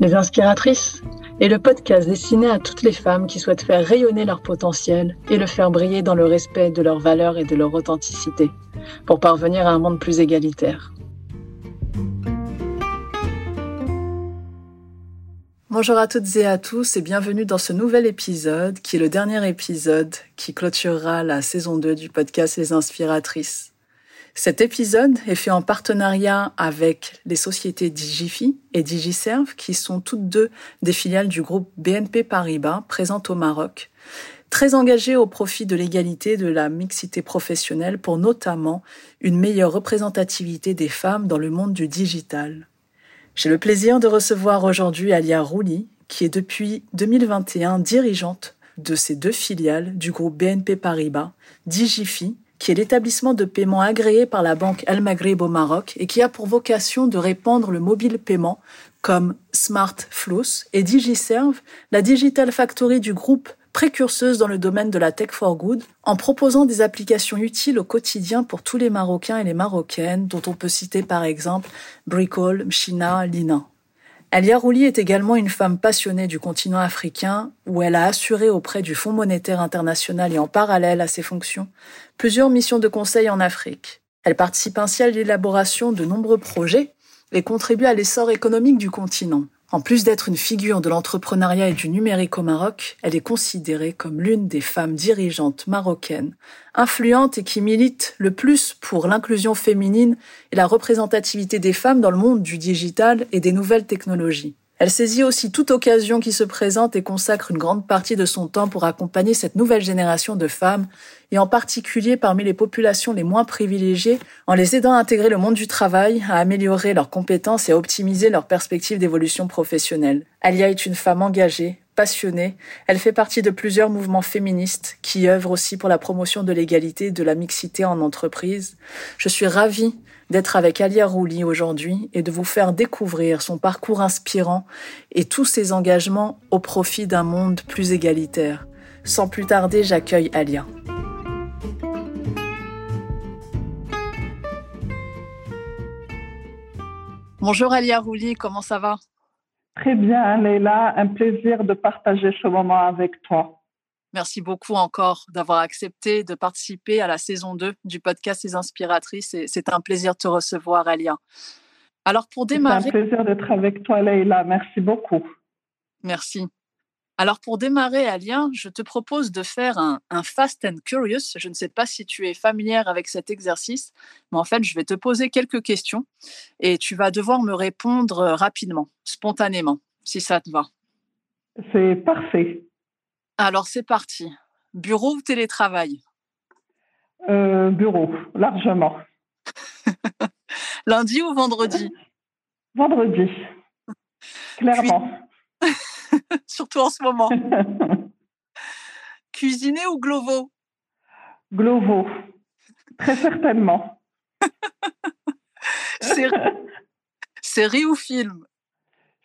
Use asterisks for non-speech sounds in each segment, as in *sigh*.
Les Inspiratrices est le podcast destiné à toutes les femmes qui souhaitent faire rayonner leur potentiel et le faire briller dans le respect de leurs valeurs et de leur authenticité, pour parvenir à un monde plus égalitaire. Bonjour à toutes et à tous et bienvenue dans ce nouvel épisode qui est le dernier épisode qui clôturera la saison 2 du podcast Les Inspiratrices. Cet épisode est fait en partenariat avec les sociétés Digifi et Digiserve, qui sont toutes deux des filiales du groupe BNP Paribas présentes au Maroc, très engagées au profit de l'égalité de la mixité professionnelle pour notamment une meilleure représentativité des femmes dans le monde du digital. J'ai le plaisir de recevoir aujourd'hui Alia Rouli, qui est depuis 2021 dirigeante de ces deux filiales du groupe BNP Paribas, Digifi qui est l'établissement de paiement agréé par la banque Al Maghrib au Maroc et qui a pour vocation de répandre le mobile paiement comme Smart Flux et DigiServe, la Digital Factory du groupe précurseuse dans le domaine de la tech for good, en proposant des applications utiles au quotidien pour tous les Marocains et les Marocaines, dont on peut citer par exemple Bricol, Mchina, Lina. Alia Rouli est également une femme passionnée du continent africain où elle a assuré auprès du Fonds monétaire international et en parallèle à ses fonctions plusieurs missions de conseil en Afrique. Elle participe ainsi à l'élaboration de nombreux projets et contribue à l'essor économique du continent. En plus d'être une figure de l'entrepreneuriat et du numérique au Maroc, elle est considérée comme l'une des femmes dirigeantes marocaines, influentes et qui milite le plus pour l'inclusion féminine et la représentativité des femmes dans le monde du digital et des nouvelles technologies. Elle saisit aussi toute occasion qui se présente et consacre une grande partie de son temps pour accompagner cette nouvelle génération de femmes, et en particulier parmi les populations les moins privilégiées, en les aidant à intégrer le monde du travail, à améliorer leurs compétences et à optimiser leurs perspectives d'évolution professionnelle. Alia est une femme engagée, passionnée. Elle fait partie de plusieurs mouvements féministes qui œuvrent aussi pour la promotion de l'égalité et de la mixité en entreprise. Je suis ravie d'être avec Alia Rouli aujourd'hui et de vous faire découvrir son parcours inspirant et tous ses engagements au profit d'un monde plus égalitaire. Sans plus tarder, j'accueille Alia. Bonjour Alia Rouli, comment ça va? Très bien, Leila, un plaisir de partager ce moment avec toi. Merci beaucoup encore d'avoir accepté de participer à la saison 2 du podcast Les Inspiratrices. C'est un plaisir de te recevoir, Alia. Alors, pour démarrer. C'est un plaisir d'être avec toi, Leïla. Merci beaucoup. Merci. Alors, pour démarrer, Alia, je te propose de faire un, un, Fast and Curious. Je ne sais pas si tu es familière avec cet exercice, mais en fait, je vais te poser quelques questions et tu vas devoir me répondre rapidement, spontanément, si ça te va. C'est parfait. Alors, c'est parti. Bureau ou télétravail? Euh, Bureau, largement. *laughs* Lundi ou vendredi? Vendredi, clairement. *laughs* *laughs* Surtout en ce moment. Cuisiner ou Glovo? Glovo, très certainement. Série ou film?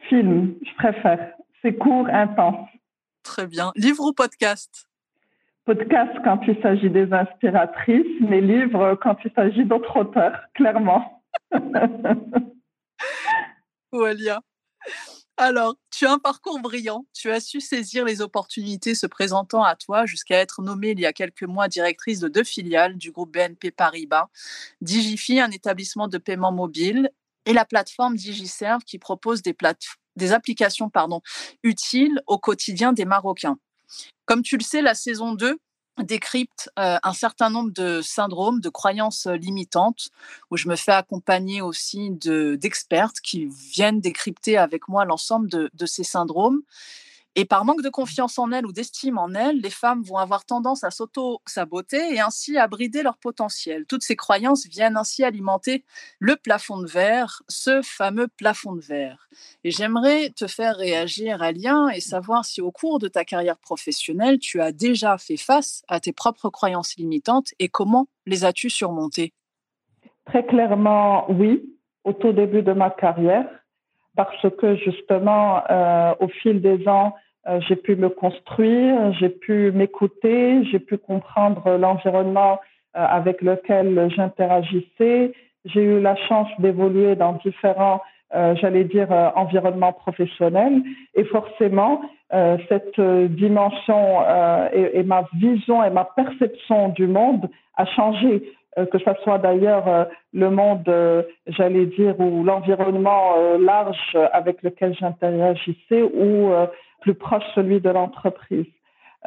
Film, je préfère. C'est court, intense. Très bien. Livre ou podcast? Podcast quand il s'agit des inspiratrices, mais livre quand il s'agit d'autres auteurs, clairement. Alia. Alors, tu as un parcours brillant. Tu as su saisir les opportunités se présentant à toi jusqu'à être nommée il y a quelques mois directrice de deux filiales du groupe BNP Paribas, Digifi, un établissement de paiement mobile, et la plateforme DigiServe qui propose des, applications pardon, utiles au quotidien des Marocains. Comme tu le sais, la saison 2 décrypte euh, un certain nombre de syndromes, de croyances limitantes, où je me fais accompagner aussi d'expertes qui viennent décrypter avec moi l'ensemble de, ces syndromes et par manque de confiance en elles ou d'estime en elles, les femmes vont avoir tendance à s'auto-saboter et ainsi à brider leur potentiel. Toutes ces croyances viennent ainsi alimenter le plafond de verre, ce fameux plafond de verre. Et j'aimerais te faire réagir à lien et savoir si au cours de ta carrière professionnelle, tu as déjà fait face à tes propres croyances limitantes et comment les as-tu surmontées? Très clairement, oui, au tout début de ma carrière parce que justement, euh, au fil des ans, j'ai pu me construire, j'ai pu m'écouter, j'ai pu comprendre l'environnement euh, avec lequel j'interagissais. J'ai eu la chance d'évoluer dans différents j'allais dire, environnement professionnel. Et forcément, cette dimension et, ma vision et ma perception du monde a changé. Que ce soit d'ailleurs le monde, j'allais dire, ou l'environnement large avec lequel j'interagissais ou plus proche celui de l'entreprise.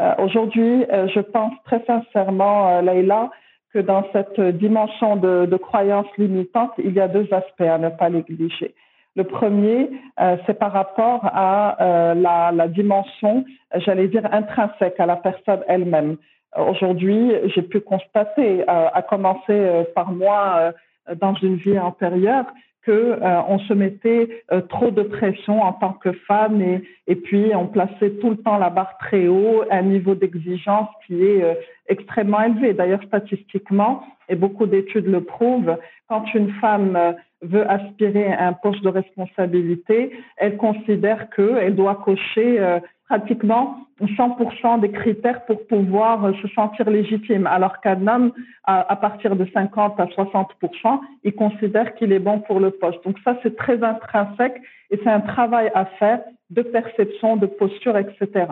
Euh, aujourd'hui, euh, je pense très sincèrement, euh, Leïla, que dans cette dimension de, de croyance limitante, il y a deux aspects à ne pas négliger. Le premier, c'est par rapport à la, dimension, j'allais dire, intrinsèque à la personne elle-même. Aujourd'hui, j'ai pu constater, à commencer par moi dans une vie antérieure, que euh, on se mettait euh, trop de pression en tant que femme et, puis on plaçait tout le temps la barre très haut, un niveau d'exigence qui est euh, extrêmement élevé. D'ailleurs, statistiquement, et beaucoup d'études le prouvent, quand une femme veut aspirer à un poste de responsabilité, elle considère qu'elle doit cocher pratiquement 100% des critères pour pouvoir euh, se sentir légitime. Alors qu'un homme, à, partir de 50 à 60%, il considère qu'il est bon pour le poste. Donc ça, c'est très intrinsèque et c'est un travail à faire de perception, de posture, etc.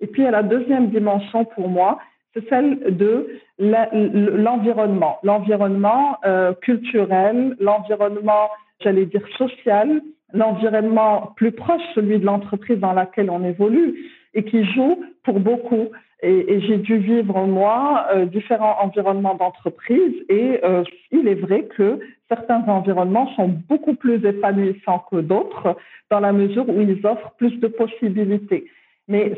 Et puis, la deuxième dimension pour moi, c'est celle de l'environnement, l'environnement euh, culturel, l'environnement, j'allais dire, social, l'environnement plus proche, celui de l'entreprise dans laquelle on évolue et qui joue pour beaucoup. Et, j'ai dû vivre, moi, euh, différents environnements d'entreprise et euh, il est vrai que certains environnements sont beaucoup plus épanouissants que d'autres dans la mesure où ils offrent plus de possibilités. Mais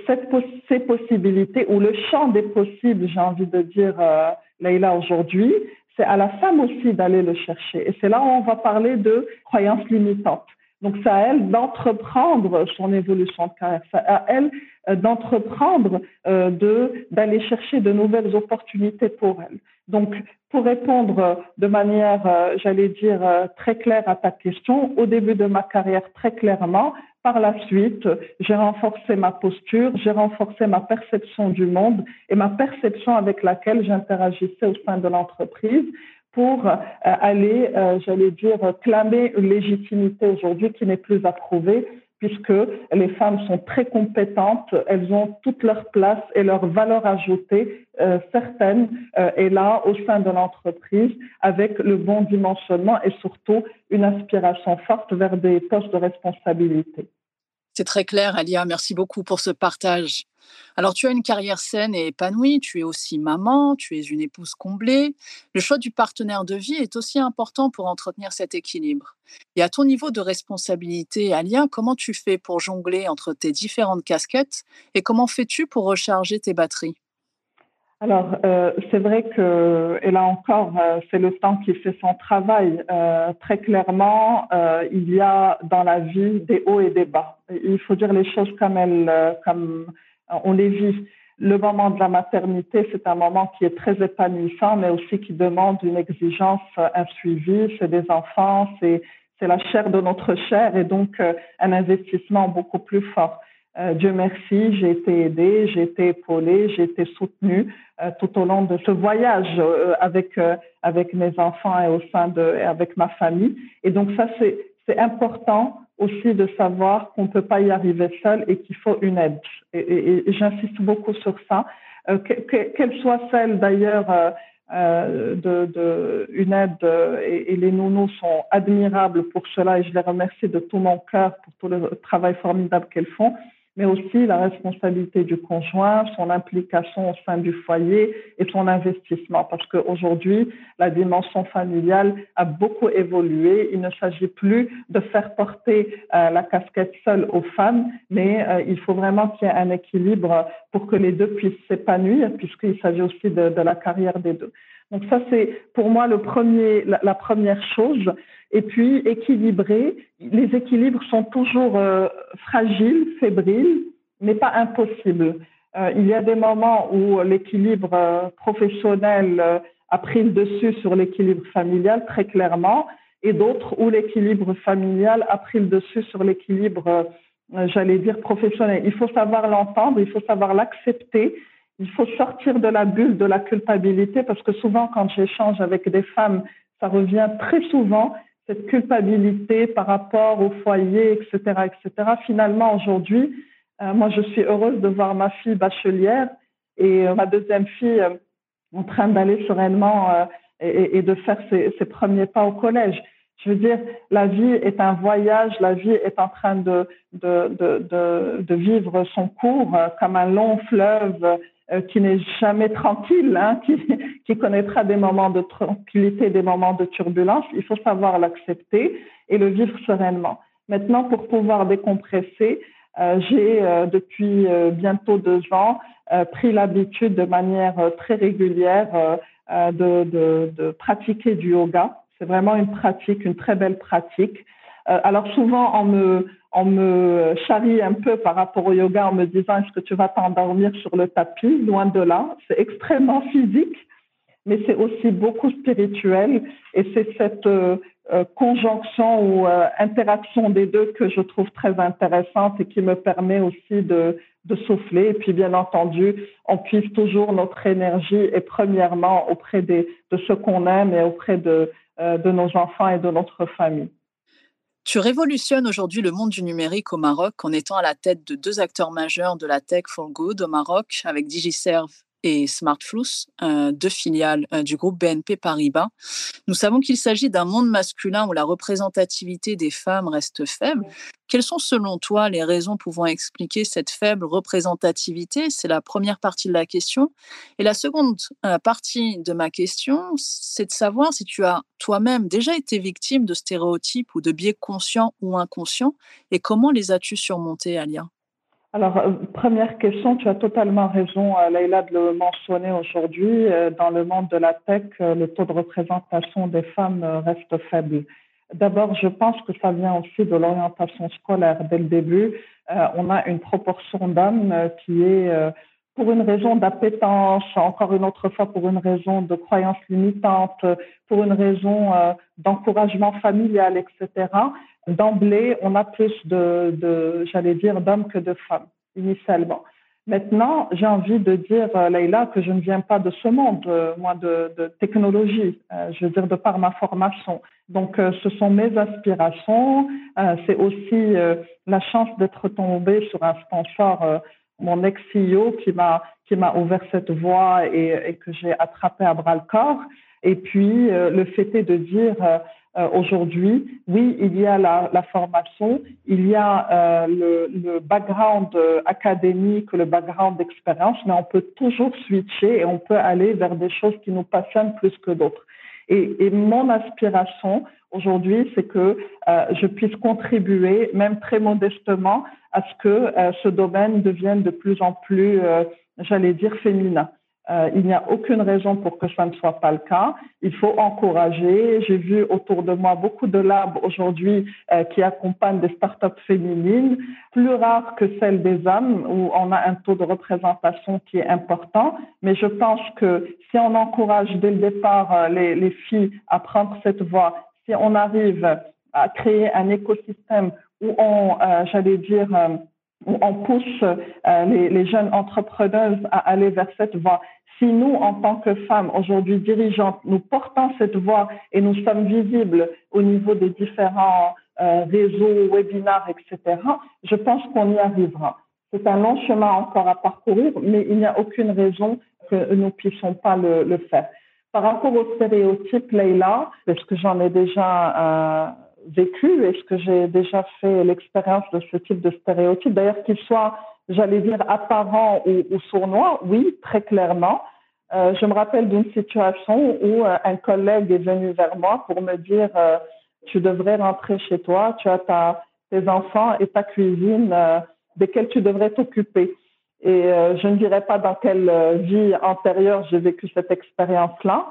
ces possibilités ou le champ des possibles, j'ai envie de dire, euh, Leïla, aujourd'hui, c'est à la femme aussi d'aller le chercher. Et c'est là où on va parler de croyances limitantes. Donc, c'est à elle d'entreprendre son évolution de carrière. C'est à elle euh, d'entreprendre, euh, de d'aller chercher de nouvelles opportunités pour elle. Donc, pour répondre de manière, euh, j'allais dire, très claire à ta question, au début de ma carrière, très clairement, par la suite, j'ai renforcé ma posture, j'ai renforcé ma perception du monde et ma perception avec laquelle j'interagissais au sein de l'entreprise pour euh, aller, euh, j'allais dire, clamer une légitimité aujourd'hui qui n'est plus approuvée puisque les femmes sont très compétentes, elles ont toute leur place et leur valeur ajoutée euh, certaine est là au sein de l'entreprise avec le bon dimensionnement et surtout une aspiration forte vers des postes de responsabilité. C'est très clair, Alia. Merci beaucoup pour ce partage. Alors, tu as une carrière saine et épanouie, tu es aussi maman, tu es une épouse comblée. Le choix du partenaire de vie est aussi important pour entretenir cet équilibre. Et à ton niveau de responsabilité, Alia, comment tu fais pour jongler entre tes différentes casquettes et comment fais-tu pour recharger tes batteries? Alors, euh, c'est vrai que, et là encore, euh, c'est le temps qui fait son travail. Euh, très clairement, il y a dans la vie des hauts et des bas. Il faut dire les choses comme elles, comme on les vit. Le moment de la maternité, c'est un moment qui est très épanouissant, mais aussi qui demande une exigence, un suivi. C'est des enfants, c'est la chair de notre chair et donc un investissement beaucoup plus fort. Euh, Dieu merci, j'ai été aidée, j'ai été épaulée, j'ai été soutenue euh, tout au long de ce voyage euh, avec avec mes enfants et au sein de et avec ma famille. Et donc ça c'est c'est important aussi de savoir qu'on ne peut pas y arriver seul et qu'il faut une aide. Et, et, j'insiste beaucoup sur ça, qu'elle soit celle d'ailleurs euh, de, de, une aide et, et, les nounous sont admirables pour cela et je les remercie de tout mon cœur pour tout le travail formidable qu'elles font mais aussi la responsabilité du conjoint, son implication au sein du foyer et son investissement. Parce qu'aujourd'hui, la dimension familiale a beaucoup évolué. Il ne s'agit plus de faire porter euh, la casquette seule aux femmes, mais euh, il faut vraiment qu'il y ait un équilibre pour que les deux puissent s'épanouir, puisqu'il s'agit aussi de, de la carrière des deux. Donc ça, c'est pour moi la, première chose. Et puis équilibrer. Les équilibres sont toujours euh, fragiles, fébriles, mais pas impossibles. Euh, il y a des moments où l'équilibre euh, professionnel a pris le dessus sur l'équilibre familial très clairement, et d'autres où l'équilibre familial a pris le dessus sur l'équilibre, j'allais dire professionnel. Il faut savoir l'entendre, il faut savoir l'accepter il faut sortir de la bulle de la culpabilité parce que souvent, quand j'échange avec des femmes, ça revient très souvent. cette culpabilité par rapport au foyer, etc., etc. Finalement, aujourd'hui, euh, moi, je suis heureuse de voir ma fille bachelière et euh, ma deuxième fille euh, en train d'aller sereinement et, de faire ses, ses, premiers pas au collège. Je veux dire, la vie est un voyage, la vie est en train de, de, de, de vivre son cours comme un long fleuve qui n'est jamais tranquille, hein, qui, connaîtra des moments de tranquillité, des moments de turbulence. Il faut savoir l'accepter et le vivre sereinement. Maintenant, pour pouvoir décompresser, euh, j'ai euh, depuis euh, bientôt deux ans pris l'habitude de manière très régulière de, pratiquer du yoga. C'est vraiment une pratique, une très belle pratique. Alors souvent, on me, on me charrie un peu par rapport au yoga en me disant est-ce que tu vas t'endormir sur le tapis Loin de là, c'est extrêmement physique, mais c'est aussi beaucoup spirituel et c'est cette euh, conjonction ou euh, interaction des deux que je trouve très intéressante et qui me permet aussi de, de souffler. Et puis, bien entendu, on puise toujours notre énergie et premièrement auprès des, de ceux qu'on aime et auprès de, euh, de nos enfants et de notre famille. Tu révolutionnes aujourd'hui le monde du numérique au Maroc en étant à la tête de deux acteurs majeurs de la tech for good au Maroc avec DigiServe et Smartflux, euh, deux filiales euh, du groupe BNP Paribas. Nous savons qu'il s'agit d'un monde masculin où la représentativité des femmes reste faible. Quelles sont selon toi les raisons pouvant expliquer cette faible représentativité? C'est la première partie de la question. Et la seconde euh, partie de ma question, c'est de savoir si tu as toi-même déjà été victime de stéréotypes ou de biais conscients ou inconscients et comment les as-tu surmontés, Alia? Alors, euh, première question, tu as totalement raison, euh, Leïla, de le mentionner aujourd'hui. Euh, dans le monde de la tech, le taux de représentation des femmes reste faible. D'abord, je pense que ça vient aussi de l'orientation scolaire. Dès le début, on a une proportion d'hommes qui est, pour une raison d'appétence, encore une autre fois pour une raison de croyance limitante, pour une raison d'encouragement familial, etc., d'emblée, on a plus de, de j'allais dire, d'hommes que de femmes, initialement. Maintenant, j'ai envie de dire, euh, Leïla, que je ne viens pas de ce monde, euh, moi, de, de technologie, euh, je veux dire, de par ma formation. Donc, ce sont mes aspirations. c'est aussi la chance d'être tombée sur un sponsor, mon ex-CEO, qui m'a qui m'a ouvert cette voie et, et que j'ai attrapé à bras le corps. Et puis, le fait est de dire, euh, aujourd'hui, oui, il y a la, la formation, il y a euh, le, le, background euh, académique, le background d'expérience, mais on peut toujours switcher et on peut aller vers des choses qui nous passionnent plus que d'autres. Et, mon aspiration aujourd'hui, c'est que euh, je puisse contribuer, même très modestement, à ce que ce domaine devienne de plus en plus, j'allais dire, féminin. Euh, il n'y a aucune raison pour que ça ne soit pas le cas. Il faut encourager. J'ai vu autour de moi beaucoup de labs aujourd'hui euh, qui accompagnent des startups féminines, plus rares que celles des hommes, où on a un taux de représentation qui est important. Mais je pense que si on encourage dès le départ euh, les, les filles à prendre cette voie, si on arrive à créer un écosystème où on, j'allais dire, où on pousse euh, les, les, jeunes entrepreneuses à aller vers cette voie. Si nous, en tant que femmes, aujourd'hui dirigeantes, nous portons cette voie et nous sommes visibles au niveau des différents euh, réseaux, webinaires, etc., je pense qu'on y arrivera. C'est un long chemin encore à parcourir, mais il n'y a aucune raison que nous puissions pas le, le faire. Par rapport aux stéréotypes, Leïla, parce que j'en ai déjà euh, vécu Est-ce que j'ai déjà fait l'expérience de ce type de stéréotype D'ailleurs, qu'il soit, j'allais dire, apparent ou, ou, sournois, oui, très clairement. Euh, je me rappelle d'une situation où euh, un collègue est venu vers moi pour me dire euh, tu devrais rentrer chez toi, tu as tes enfants et ta cuisine euh, desquels tu devrais t'occuper. Et euh, je ne dirais pas dans quelle vie antérieure j'ai vécu cette expérience-là,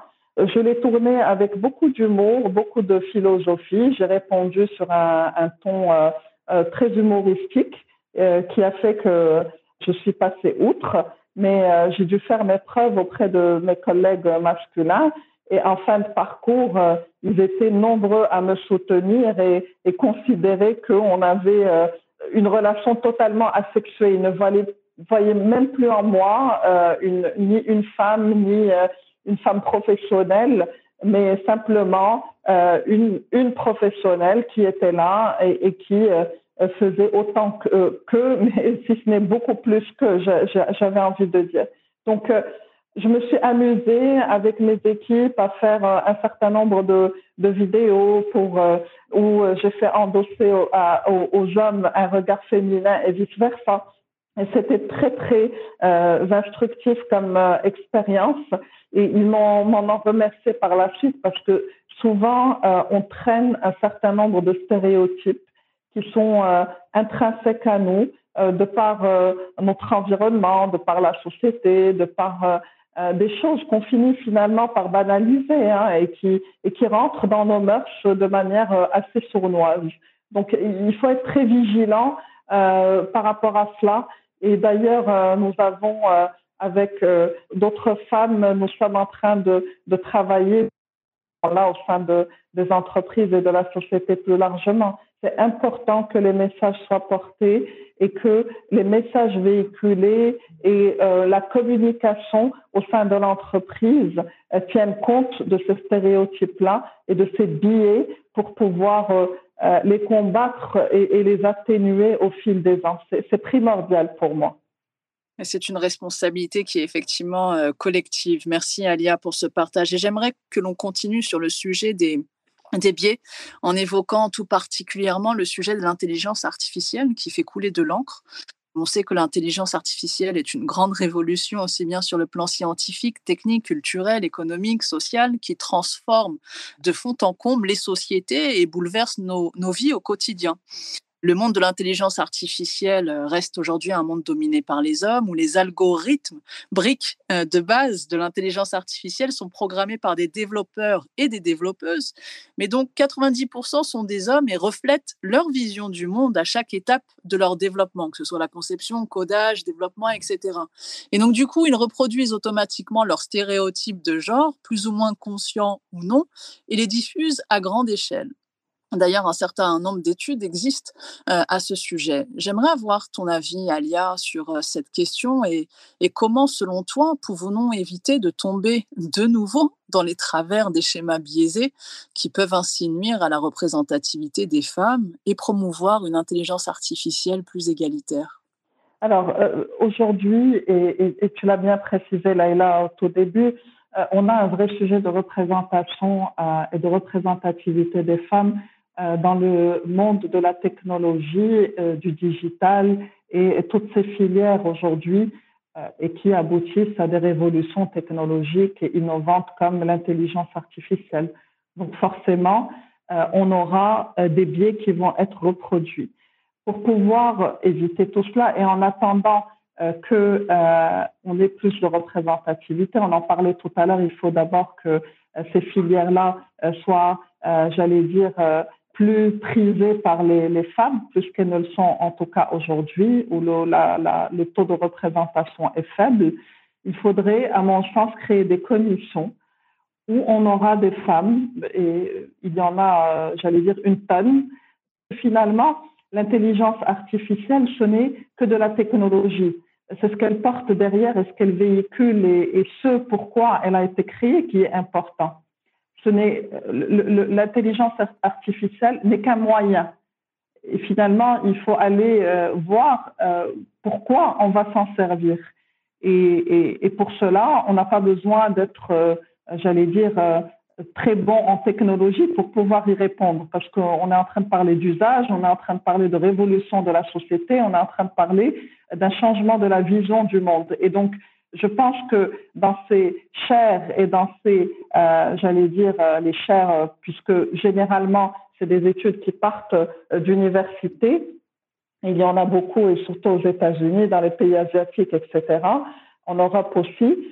je l'ai tourné avec beaucoup d'humour, beaucoup de philosophie. J'ai répondu sur un, ton euh, euh, très humoristique euh, qui a fait que je suis passée outre, mais j'ai dû faire mes preuves auprès de mes collègues masculins. Et en fin de parcours, ils étaient nombreux à me soutenir et, et considérer qu'on avait une relation totalement asexuée. Ils ne voyaient, même plus en moi ni une femme, ni une femme professionnelle, mais simplement une, une professionnelle qui était là et, et qui faisait autant que, que, *laughs* mais si ce n'est beaucoup plus que j'avais envie de dire. Donc, je me suis amusée avec mes équipes à faire euh, un certain nombre de, de vidéos pour euh, où euh, j'ai fait endosser aux, aux, hommes un regard féminin et vice versa. Et c'était très très euh, instructif comme expérience et ils m'en ont remercié par la suite parce que souvent on traîne un certain nombre de stéréotypes qui sont intrinsèques à nous de par notre environnement, de par la société, de par euh, des choses qu'on finit finalement par banaliser hein, et, qui, et qui rentrent dans nos mœurs de manière euh, assez sournoise. Donc il faut être très vigilant euh, par rapport à cela. Et d'ailleurs, euh, nous avons, avec d'autres femmes, nous sommes en train de, de travailler là au sein de, des entreprises et de la société plus largement. C'est important que les messages soient portés et que les messages véhiculés et euh, la communication au sein de l'entreprise euh, tiennent compte de ces stéréotypes-là et de ces biais pour pouvoir euh, euh les combattre et, les atténuer au fil des ans. C'est primordial pour moi. C'est une responsabilité qui est effectivement euh, collective. Merci Alia pour ce partage. Et j'aimerais que l'on continue sur le sujet des, des biais en évoquant tout particulièrement le sujet de l'intelligence artificielle qui fait couler de l'encre. On sait que l'intelligence artificielle est une grande révolution aussi bien sur le plan scientifique, technique, culturel, économique, social, qui transforme de fond en comble les sociétés et bouleverse nos, nos vies au quotidien le monde de l'intelligence artificielle euh, reste aujourd'hui un monde dominé par les hommes où les algorithmes, briques euh, de base de l'intelligence artificielle, sont programmés par des développeurs et des développeuses. Mais donc 90% sont des hommes et reflètent leur vision du monde à chaque étape de leur développement, que ce soit la conception, codage, développement, etc. Et donc du coup, ils reproduisent automatiquement leurs stéréotypes de genre, plus ou moins conscients ou non, et les diffusent à grande échelle. D'ailleurs, un certain nombre d'études existent euh, à ce sujet. J'aimerais avoir ton avis, Alia, sur euh, cette question et, comment, selon toi, pouvons-nous éviter de tomber de nouveau dans les travers des schémas biaisés qui peuvent ainsi nuire à la représentativité des femmes et promouvoir une intelligence artificielle plus égalitaire? Alors, euh, aujourd'hui, et, et, tu l'as bien précisé, Laïla, au tout début, on a un vrai sujet de représentation et de représentativité des femmes dans le monde de la technologie, euh, du digital et, toutes ces filières aujourd'hui euh, et qui aboutissent à des révolutions technologiques et innovantes comme l'intelligence artificielle. Donc forcément, on aura des biais qui vont être reproduits. Pour pouvoir éviter tout cela et en attendant que on ait plus de représentativité, on en parlait tout à l'heure, il faut d'abord que ces filières-là soient, j'allais dire, plus prisées par les, femmes, puisqu'elles ne le sont en tout cas aujourd'hui, où le, taux de représentation est faible, il faudrait, à mon sens, créer des conditions où on aura des femmes, et il y en a, euh, j'allais dire, une tonne. Finalement, l'intelligence artificielle, ce n'est que de la technologie. C'est ce qu'elle porte derrière et ce qu'elle véhicule et ce pourquoi elle a été créée qui est important l'intelligence artificielle n'est qu'un moyen. Et finalement, il faut aller euh, voir euh, pourquoi on va s'en servir. Et, pour cela, on n'a pas besoin d'être, euh, j'allais dire, très bon en technologie pour pouvoir y répondre, parce qu'on est en train de parler d'usage, on est en train de parler de révolution de la société, on est en train de parler d'un changement de la vision du monde. Et donc, je pense que dans ces chaires et dans ces, euh, j'allais dire, euh, les chaires, euh, puisque généralement, c'est des études qui partent d'université, il y en a beaucoup, et surtout aux États-Unis, dans les pays asiatiques, etc., en Europe aussi,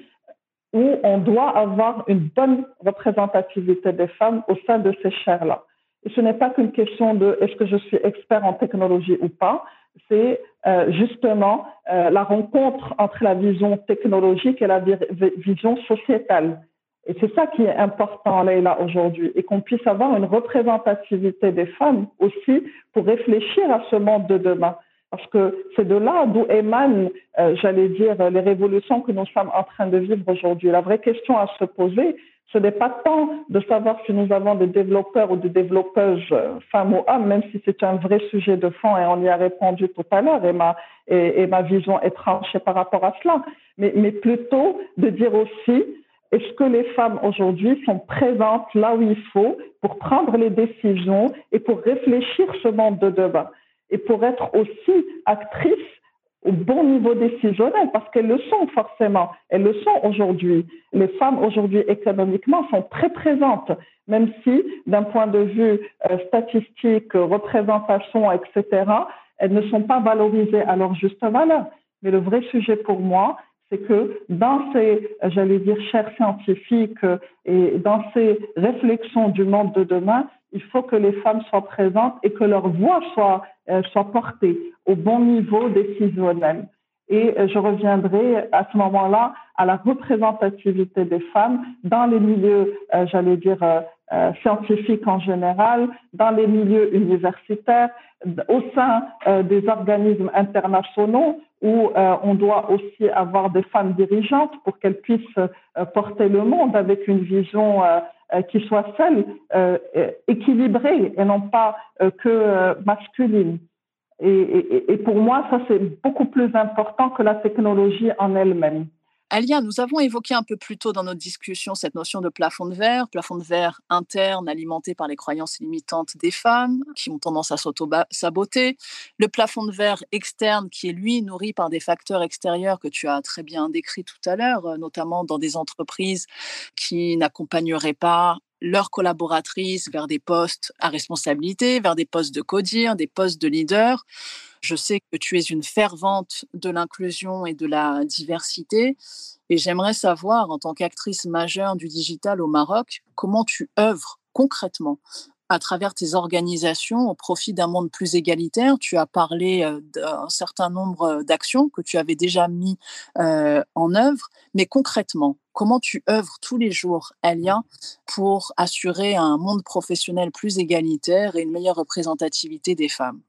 où on doit avoir une bonne représentativité des femmes au sein de ces chaires-là. Et ce n'est pas qu'une question de est-ce que je suis expert en technologie ou pas, c'est euh, justement euh, la rencontre entre la vision technologique et la vision sociétale. Et c'est ça qui est important, là aujourd'hui, et qu'on puisse avoir une représentativité des femmes aussi pour réfléchir à ce monde de demain. Parce que c'est de là d'où émanent, euh, j'allais dire, les révolutions que nous sommes en train de vivre aujourd'hui. La vraie question à se poser, Ce n'est pas tant de savoir si nous avons des développeurs ou des développeuses euh, femmes ou hommes, même si c'est un vrai sujet de fond et on y a répondu tout à l'heure et ma, et, ma vision est tranchée par rapport à cela. Mais, mais plutôt de dire aussi, est-ce que les femmes aujourd'hui sont présentes là où il faut pour prendre les décisions et pour réfléchir ce monde de demain et pour être aussi actrices au bon niveau décisionnel parce qu'elles le sont forcément. Elles le sont aujourd'hui. Les femmes aujourd'hui économiquement sont très présentes, même si d'un point de vue euh, statistique, représentation, etc., elles ne sont pas valorisées à leur juste valeur. Mais le vrai sujet pour moi, c'est que dans ces, j'allais dire, chers scientifiques et dans ces réflexions du monde de demain, il faut que les femmes soient présentes et que leur voix soit, euh, soit portée au bon niveau décisionnel. Et euh, je reviendrai à ce moment-là à la représentativité des femmes dans les milieux, euh, j'allais dire, scientifiques en général, dans les milieux universitaires, au sein des organismes internationaux où on doit aussi avoir des femmes dirigeantes pour qu'elles puissent porter le monde avec une vision euh, qui soit celle euh, équilibrée et non pas euh, que masculine. Et, et, et pour moi, ça, c'est beaucoup plus important que la technologie en elle-même. Alia, nous avons évoqué un peu plus tôt dans notre discussion cette notion de plafond de verre, plafond de verre interne alimenté par les croyances limitantes des femmes qui ont tendance à s'auto-saboter, le plafond de verre externe qui est lui nourri par des facteurs extérieurs que tu as très bien décrits tout à l'heure, euh, notamment dans des entreprises qui n'accompagneraient pas leurs collaboratrices vers des postes à responsabilité, vers des postes de codir, des postes de leader. Je sais que tu es une fervente de l'inclusion et de la diversité. Et j'aimerais savoir, en tant qu'actrice majeure du digital au Maroc, comment tu œuvres concrètement à travers tes organisations au profit d'un monde plus égalitaire. Tu as parlé euh, d'un certain nombre d'actions que tu avais déjà mis euh, en œuvre, mais concrètement, comment tu œuvres tous les jours, Elia, pour assurer un monde professionnel plus égalitaire et une meilleure représentativité des femmes?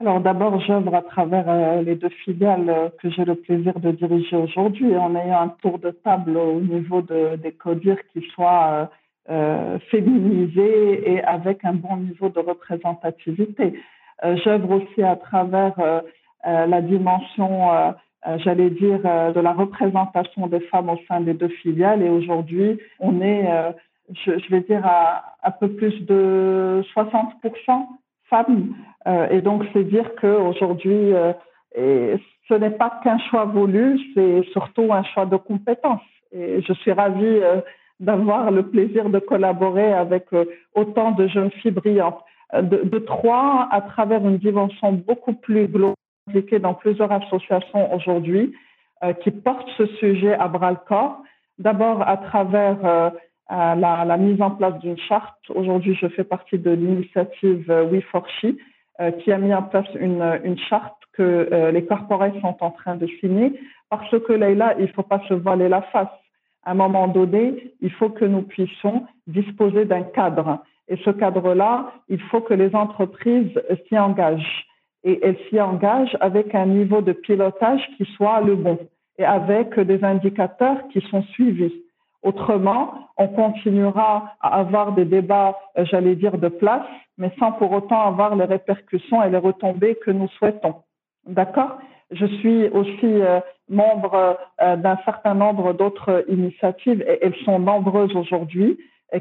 Alors d'abord, j'œuvre à travers euh, les deux filiales euh, que j'ai le plaisir de diriger aujourd'hui en ayant un tour de table au niveau de, des codires qui soit euh, féminisé et avec un bon niveau de représentativité. j'œuvre aussi à travers la dimension, j'allais dire, de la représentation des femmes au sein des deux filiales et aujourd'hui, on est, je, je, vais dire, à un peu plus de 60% femmes. Euh, et donc, c'est dire qu'aujourd'hui, euh, ce n'est pas qu'un choix voulu, c'est surtout un choix de compétences. Et je suis ravie euh, d'avoir le plaisir de collaborer avec autant de jeunes filles brillantes. De, trois, à travers une dimension beaucoup plus globale dans plusieurs associations aujourd'hui qui portent ce sujet à bras le corps. D'abord à travers la, la, mise en place d'une charte. Aujourd'hui, je fais partie de l'initiative We for She, euh, qui a mis en place une, une charte que euh, les corporates sont en train de signer, parce que là, il ne faut pas se voiler la face. À un moment donné, il faut que nous puissions disposer d'un cadre. Et ce cadre-là, il faut que les entreprises s'y engagent. Et elles s'y engagent avec un niveau de pilotage qui soit le bon et avec des indicateurs qui sont suivis. Autrement, on continuera à avoir des débats, euh, j'allais dire, de place, mais sans pour autant avoir les répercussions et les retombées que nous souhaitons. D'accord? Je suis aussi euh, membre euh, d'un certain nombre d'autres initiatives, et elles sont nombreuses aujourd'hui,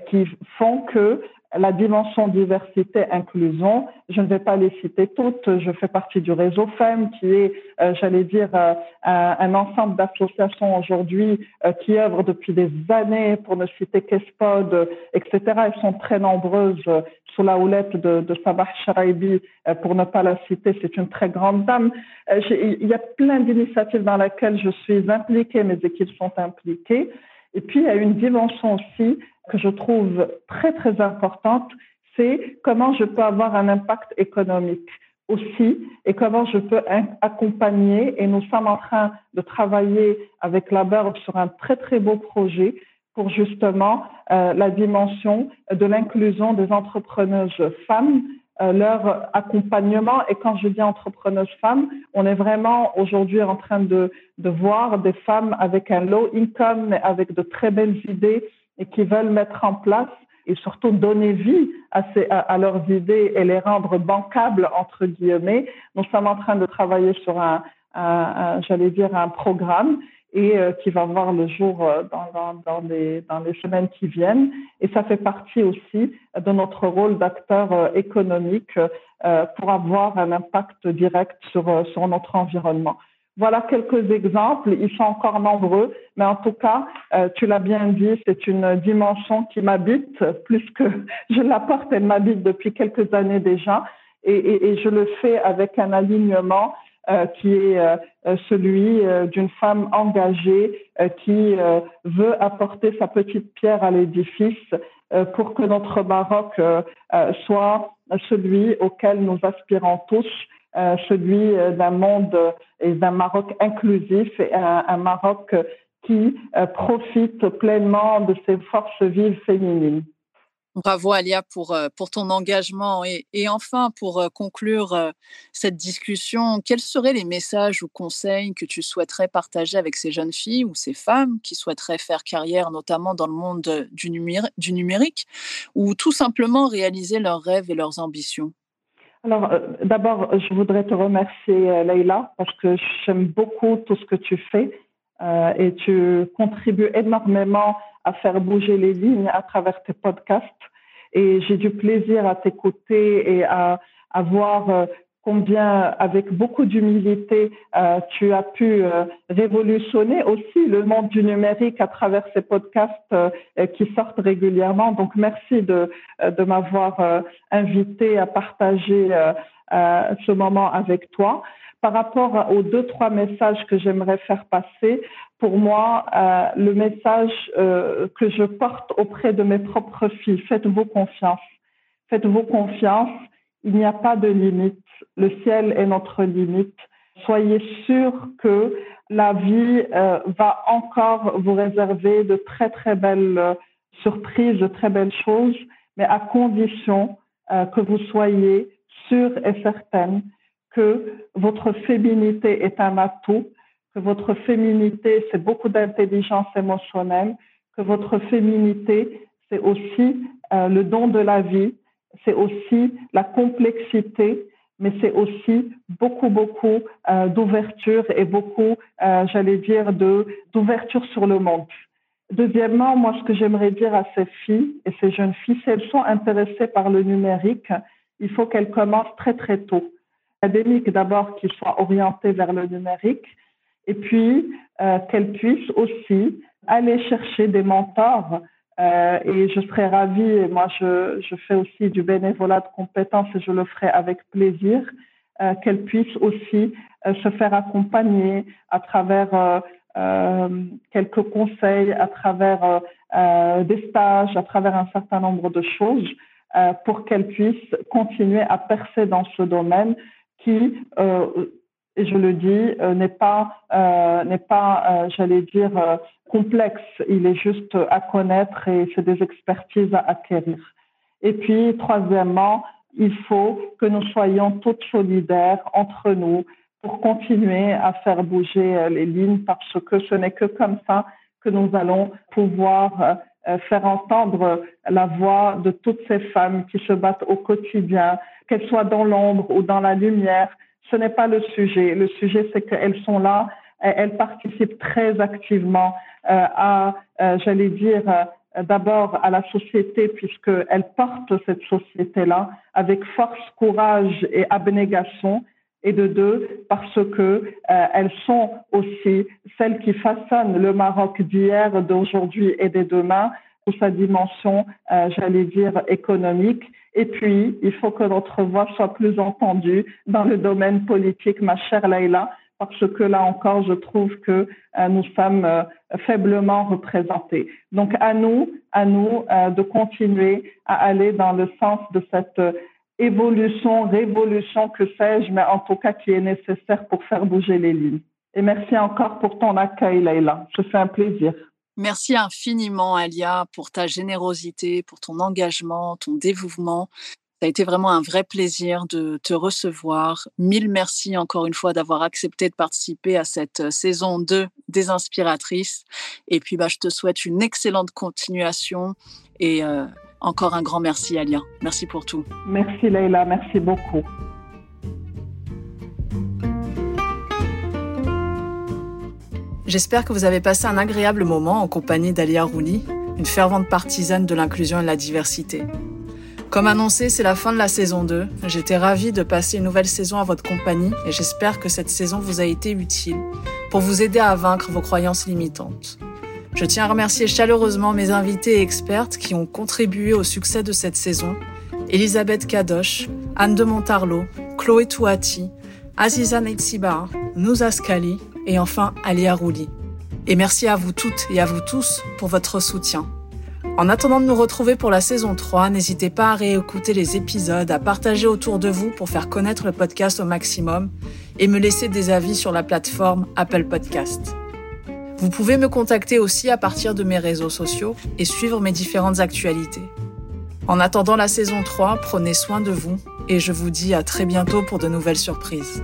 qui font que la dimension diversité-inclusion, je ne vais pas les citer toutes, je fais partie du réseau FEM qui est, euh, j'allais dire, euh, un, ensemble d'associations aujourd'hui euh, qui œuvrent depuis des années, pour ne citer qu'ESPOD, etc. Elles sont très nombreuses sous la houlette de, de Sabah Sharaibi, pour ne pas la citer, c'est une très grande dame. il y a plein d'initiatives dans lesquelles je suis impliquée, mes équipes sont impliquées. Et puis, il y a une dimension aussi que je trouve très, très importante, c'est comment je peux avoir un impact économique aussi et comment je peux accompagner. Et nous sommes en train de travailler avec la BERB sur un très, très beau projet pour justement euh, la dimension de l'inclusion des entrepreneuses femmes leur accompagnement. Et quand je dis entrepreneuses femmes, on est vraiment aujourd'hui en train de, de voir des femmes avec un low income, mais avec de très belles idées et qui veulent mettre en place et surtout donner vie à, ces, à, leurs idées et les rendre bancables, entre guillemets. Nous sommes en train de travailler sur un, un, j'allais dire, un programme et euh, qui va voir le jour euh, dans, dans, dans, les, dans les semaines qui viennent. Et ça fait partie aussi de notre rôle d'acteur euh, économique pour avoir un impact direct sur, sur notre environnement. Voilà quelques exemples. Ils sont encore nombreux, mais en tout cas, euh, tu l'as bien dit, c'est une dimension qui m'habite plus que *laughs* je l'apporte. Elle m'habite depuis quelques années déjà, et, et, et, je le fais avec un alignement euh, qui est euh, celui d'une femme engagée qui veut apporter sa petite pierre à l'édifice pour que notre Maroc soit celui auquel nous aspirons tous euh, celui euh, d'un monde et d'un Maroc inclusif et un, Maroc qui euh, profite pleinement de ses forces vives féminines. Bravo Alia pour, pour ton engagement. Et, enfin, pour conclure cette discussion, quels seraient les messages ou conseils que tu souhaiterais partager avec ces jeunes filles ou ces femmes qui souhaiteraient faire carrière, notamment dans le monde du, numérique, ou tout simplement réaliser leurs rêves et leurs ambitions? Alors, euh, d'abord, je voudrais te remercier, euh, Leïla, parce que j'aime beaucoup tout ce que tu fais euh, et tu contribues énormément à faire bouger les lignes à travers tes podcasts. Et j'ai du plaisir à t'écouter et à, voir combien, avec beaucoup d'humilité, euh, tu as pu euh, révolutionner aussi le monde du numérique à travers ces podcasts euh, qui sortent régulièrement. Donc, merci de m'avoir invité à partager ce moment avec toi. Par rapport aux deux, trois messages que j'aimerais faire passer, pour moi, le message que je porte auprès de mes propres filles, faites-vous confiance. Faites-vous confiance il n'y a pas de limite. Le ciel est notre limite. Soyez sûr que la vie euh, va encore vous réserver de très très belles euh, surprises, de très belles choses, mais à condition euh, que vous soyez sûr et certaine que votre féminité est un atout, que votre féminité, c'est beaucoup d'intelligence émotionnelle, que votre féminité, c'est aussi le don de la vie, c'est aussi la complexité, mais c'est aussi beaucoup, beaucoup euh, d'ouverture et beaucoup, euh, j'allais dire, d'ouverture sur le monde. Deuxièmement, moi, ce que j'aimerais dire à ces filles et ces jeunes filles, si elles sont intéressées par le numérique, il faut qu'elles commencent très, très tôt. Académique d'abord, qu'ils soient orientées vers le numérique, et puis euh, qu'elles puissent aussi aller chercher des mentors euh, et je serais ravie, et moi je, je, fais aussi du bénévolat de compétences et je le ferai avec plaisir, euh, qu'elle puisse aussi euh, se faire accompagner à travers euh, quelques conseils, à travers des stages, à travers un certain nombre de choses pour qu'elle puisse continuer à percer dans ce domaine qui et je le dis, euh, n'est pas, euh, n'est pas, euh, j'allais dire, complexe. Il est juste à connaître et c'est des expertises à acquérir. Et puis, troisièmement, il faut que nous soyons toutes solidaires entre nous pour continuer à faire bouger les lignes parce que ce n'est que comme ça que nous allons pouvoir faire entendre la voix de toutes ces femmes qui se battent au quotidien, qu'elles soient dans l'ombre ou dans la lumière, ce n'est pas le sujet. Le sujet, c'est qu'elles sont là, elles participent très activement euh, à, euh, j'allais dire, euh, d'abord à la société, puisqu'elles portent cette société-là avec force, courage et abnégation. Et de deux, parce que elles sont aussi celles qui façonnent le Maroc d'hier, d'aujourd'hui et de demain, sa dimension, j'allais dire, économique et puis, il faut que notre voix soit plus entendue dans le domaine politique, ma chère Leïla, parce que là encore, je trouve que euh, nous sommes euh, faiblement représentés. Donc, à nous, à nous euh, de continuer à aller dans le sens de cette évolution, révolution, que sais-je, mais en tout cas qui est nécessaire pour faire bouger les lignes. Et merci encore pour ton accueil, Leïla. Je fais un plaisir. Merci infiniment, Alia, pour ta générosité, pour ton engagement, ton dévouement. Ça a été vraiment un vrai plaisir de te recevoir. Mille merci encore une fois d'avoir accepté de participer à cette euh, saison 2 des Inspiratrices. Et puis, bah, je te souhaite une excellente continuation et euh, encore un grand merci, Alia. Merci pour tout. Merci, Leïla. Merci beaucoup. J'espère que vous avez passé un agréable moment en compagnie d'Alia Rouli, une fervente partisane de l'inclusion et de la diversité. Comme annoncé, c'est la fin de la saison 2. J'étais ravie de passer une nouvelle saison à votre compagnie et j'espère que cette saison vous a été utile pour vous aider à vaincre vos croyances limitantes. Je tiens à remercier chaleureusement mes invités et expertes qui ont contribué au succès de cette saison. Elisabeth Kadosh, Anne de Montarlot, Chloé Touati, Aziza Neitsiba, Nouza Skali et enfin Alia Rouli. Et merci à vous toutes et à vous tous pour votre soutien. En attendant de nous retrouver pour la saison 3, n'hésitez pas à réécouter les épisodes, à partager autour de vous pour faire connaître le podcast au maximum et me laisser des avis sur la plateforme Apple Podcast. Vous pouvez me contacter aussi à partir de mes réseaux sociaux et suivre mes différentes actualités. En attendant la saison 3, prenez soin de vous et je vous dis à très bientôt pour de nouvelles surprises.